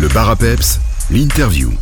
Le bar à peps, l'interview.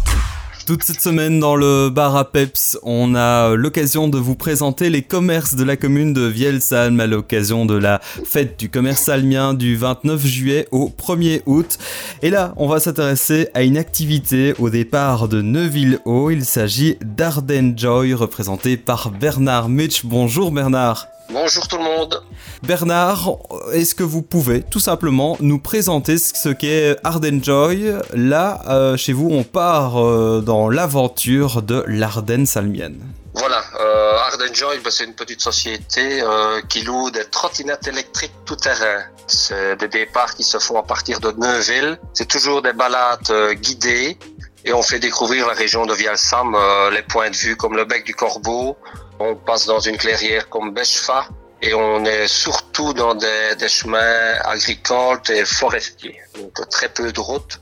Toute cette semaine dans le bar à Peps, on a l'occasion de vous présenter les commerces de la commune de Vielsalm à l'occasion de la fête du commerce salmien du 29 juillet au 1er août. Et là, on va s'intéresser à une activité au départ de Neuville-Haut. Il s'agit d'Arden Joy représenté par Bernard Mitch. Bonjour Bernard. Bonjour tout le monde. Bernard, est-ce que vous pouvez tout simplement nous présenter ce qu'est Arden Joy? Là, euh, chez vous, on part euh, dans l'aventure de l'Ardenne salmienne. Voilà, euh, Arden Joy, bah, c'est une petite société qui loue des trottinettes électriques tout terrain. C'est des départs qui se font à partir de Neuville. C'est toujours des balades guidées et on fait découvrir la région de Vialsam, les points de vue comme le bec du corbeau, on passe dans une clairière comme Bechfa et on est surtout dans des, chemins agricoles et forestiers. Donc très peu de routes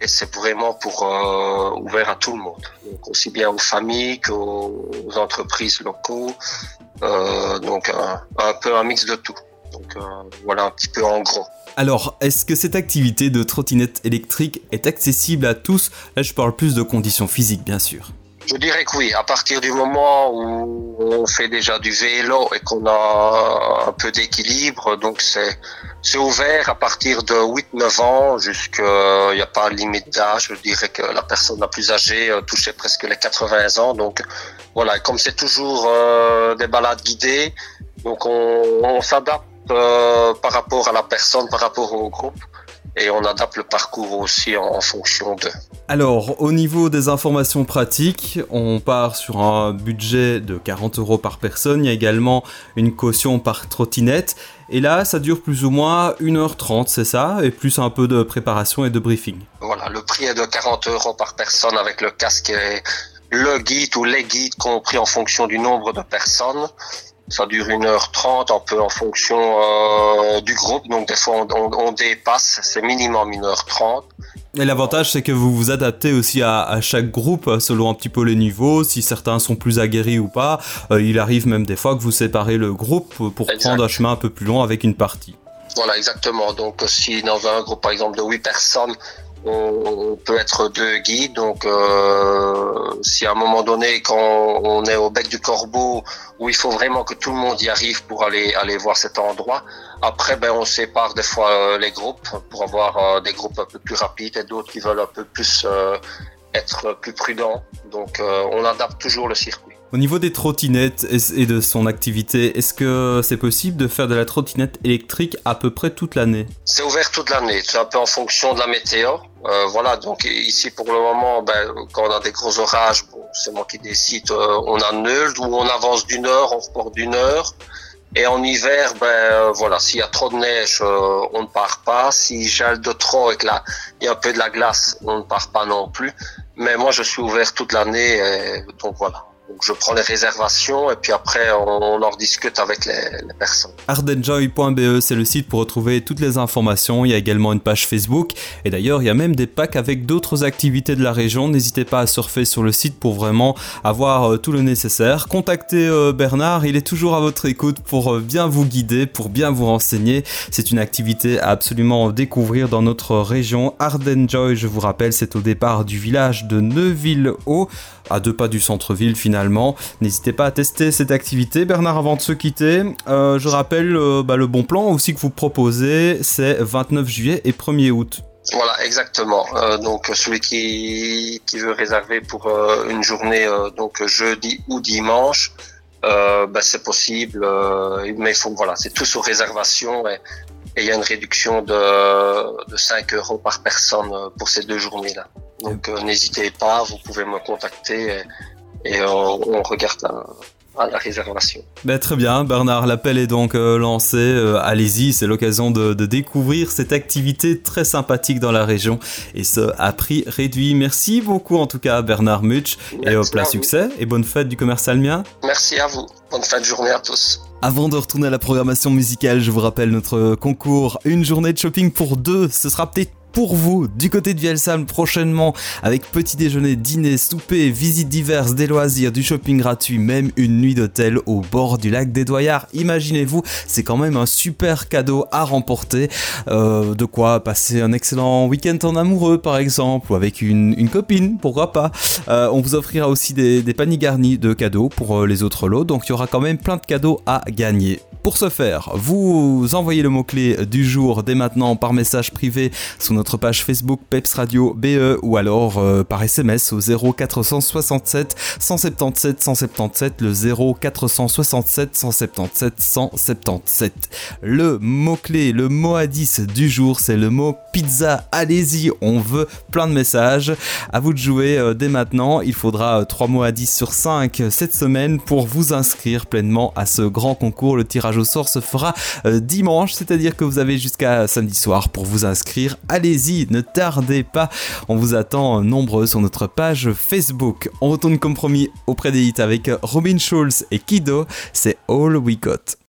et c'est vraiment pour euh, ouvert à tout le monde. Donc aussi bien aux familles qu'aux entreprises locaux. Euh, donc un, peu un mix de tout. Donc euh, voilà un petit peu en gros. Alors, est-ce que cette activité de trottinette électrique est accessible à tous? Là, je parle plus de conditions physiques, bien sûr. Je dirais que oui, à partir du moment où on fait déjà du vélo et qu'on a un peu d'équilibre, donc c'est ouvert à partir de 8-9 ans jusqu'à il n'y a pas de limite d'âge. Je dirais que la personne la plus âgée euh, touchait presque les 80 ans. Donc voilà, comme c'est toujours euh, des balades guidées, donc on, on s'adapte euh, par rapport à la personne, par rapport au groupe et on adapte le parcours aussi en, fonction de. Alors, au niveau des informations pratiques, on part sur un budget de 40 euros par personne. Il y a également une caution par trottinette. Et là, ça dure plus ou moins 1h30, c'est ça? Et plus un peu de préparation et de briefing. Voilà, le prix est de 40 euros par personne avec le casque et le guide ou les guides compris en fonction du nombre de personnes ça dure 1h30 un peu en fonction euh, du groupe. Donc des fois on, dépasse, c'est minimum 1h30. Et l'avantage c'est que vous vous adaptez aussi à, chaque groupe selon un petit peu les niveaux, si certains sont plus aguerris ou pas. Euh, il arrive même des fois que vous séparez le groupe pour prendre un chemin un peu plus long avec une partie. Voilà, exactement. Donc si dans un groupe par exemple de 8 personnes, on, peut être deux guides. Donc, euh, si à un moment donné, quand on est au bec du corbeau, où il faut vraiment que tout le monde y arrive pour aller aller voir cet endroit, après, ben, on sépare des fois euh, les groupes pour avoir euh, des groupes un peu plus rapides et d'autres qui veulent un peu plus être plus prudents. Donc, on adapte toujours le circuit. Au niveau des trottinettes et de son activité, est-ce que c'est possible de faire de la trottinette électrique à peu près toute l'année C'est ouvert toute l'année, c'est un peu en fonction de la météo. Euh, voilà, donc ici pour le moment, ben, quand on a des gros orages, bon, c'est moi qui décide, euh, on annule ou on avance d'une heure, on reporte d'une heure. Et en hiver, ben euh, voilà, s'il y a trop de neige, euh, on ne part pas. Si gèle de trop et que là, il y a un peu de la glace, on ne part pas non plus. Mais moi, je suis ouvert toute l'année, donc voilà. Donc je prends les réservations et puis après on, en discute avec les, personnes. Ardenjoy.be c'est le site pour retrouver toutes les informations. Il y a également une page Facebook et d'ailleurs il y a même des packs avec d'autres activités de la région. N'hésitez pas à surfer sur le site pour vraiment avoir euh, tout le nécessaire. Contactez euh, Bernard, il est toujours à votre écoute pour euh, bien vous guider, pour bien vous renseigner. C'est une activité à absolument découvrir dans notre région. Ardenjoy, je vous rappelle, c'est au départ du village de Neuville-Haut, à deux pas du centre-ville finalement N'hésitez pas à tester cette activité. Bernard, avant de se quitter, euh, je rappelle euh, bah, le bon plan aussi que vous proposez, c'est 29 juillet et 1er août. Voilà, exactement. Euh, donc celui qui, veut réserver pour une journée, donc jeudi ou dimanche, bah, c'est possible. mais il faut voilà, c'est tout sur réservation et il y a une réduction de 5 euros par personne pour ces deux journées-là. Donc n'hésitez pas, vous pouvez me contacter et on, regarde la, la réservation. Ben, très bien, Bernard, l'appel est donc euh, lancé. Euh, allez-y, c'est l'occasion de, découvrir cette activité très sympathique dans la région et ce à prix réduit. Merci beaucoup en tout cas, Bernard Mutch, et au plein succès et bonne fête du commerce almien. Merci à vous. Bonne fin de journée à tous. Avant de retourner à la programmation musicale, je vous rappelle notre concours Une journée de shopping pour deux. Ce sera peut-être pour vous du côté de Vielsalm prochainement avec petit déjeuner, dîner, souper, visites diverses, des loisirs, du shopping gratuit, même une nuit d'hôtel au bord du lac des Doyards. Imaginez-vous, c'est quand même un super cadeau à remporter. Euh, de quoi passer un excellent week-end en amoureux par exemple ou avec une, copine, pourquoi pas. Euh, on vous offrira aussi des, des paniers garnis de cadeaux pour euh, les autres lots, donc il y aura quand même plein de cadeaux à gagner. Pour ce faire, vous envoyez le mot-clé du jour dès maintenant par message privé sur notre page Facebook Peps Radio BE ou alors euh, par SMS au 0467 177 177 le 0467 177 177. Le mot-clé, le mot à 10 du jour, c'est le mot pizza. Allez-y, on veut plein de messages. À vous de jouer euh, dès maintenant. Il faudra 3 euh, mots à 10 sur 5 cette semaine pour vous inscrire pleinement à ce grand concours. Le tirage au sort se fera euh, dimanche, c'est-à-dire que vous avez jusqu'à samedi soir pour vous inscrire. Allez-y, ne tardez pas. On vous attend nombreux sur notre page Facebook. On retourne comme promis auprès des avec Robin Schulz et Kido. C'est All We Got.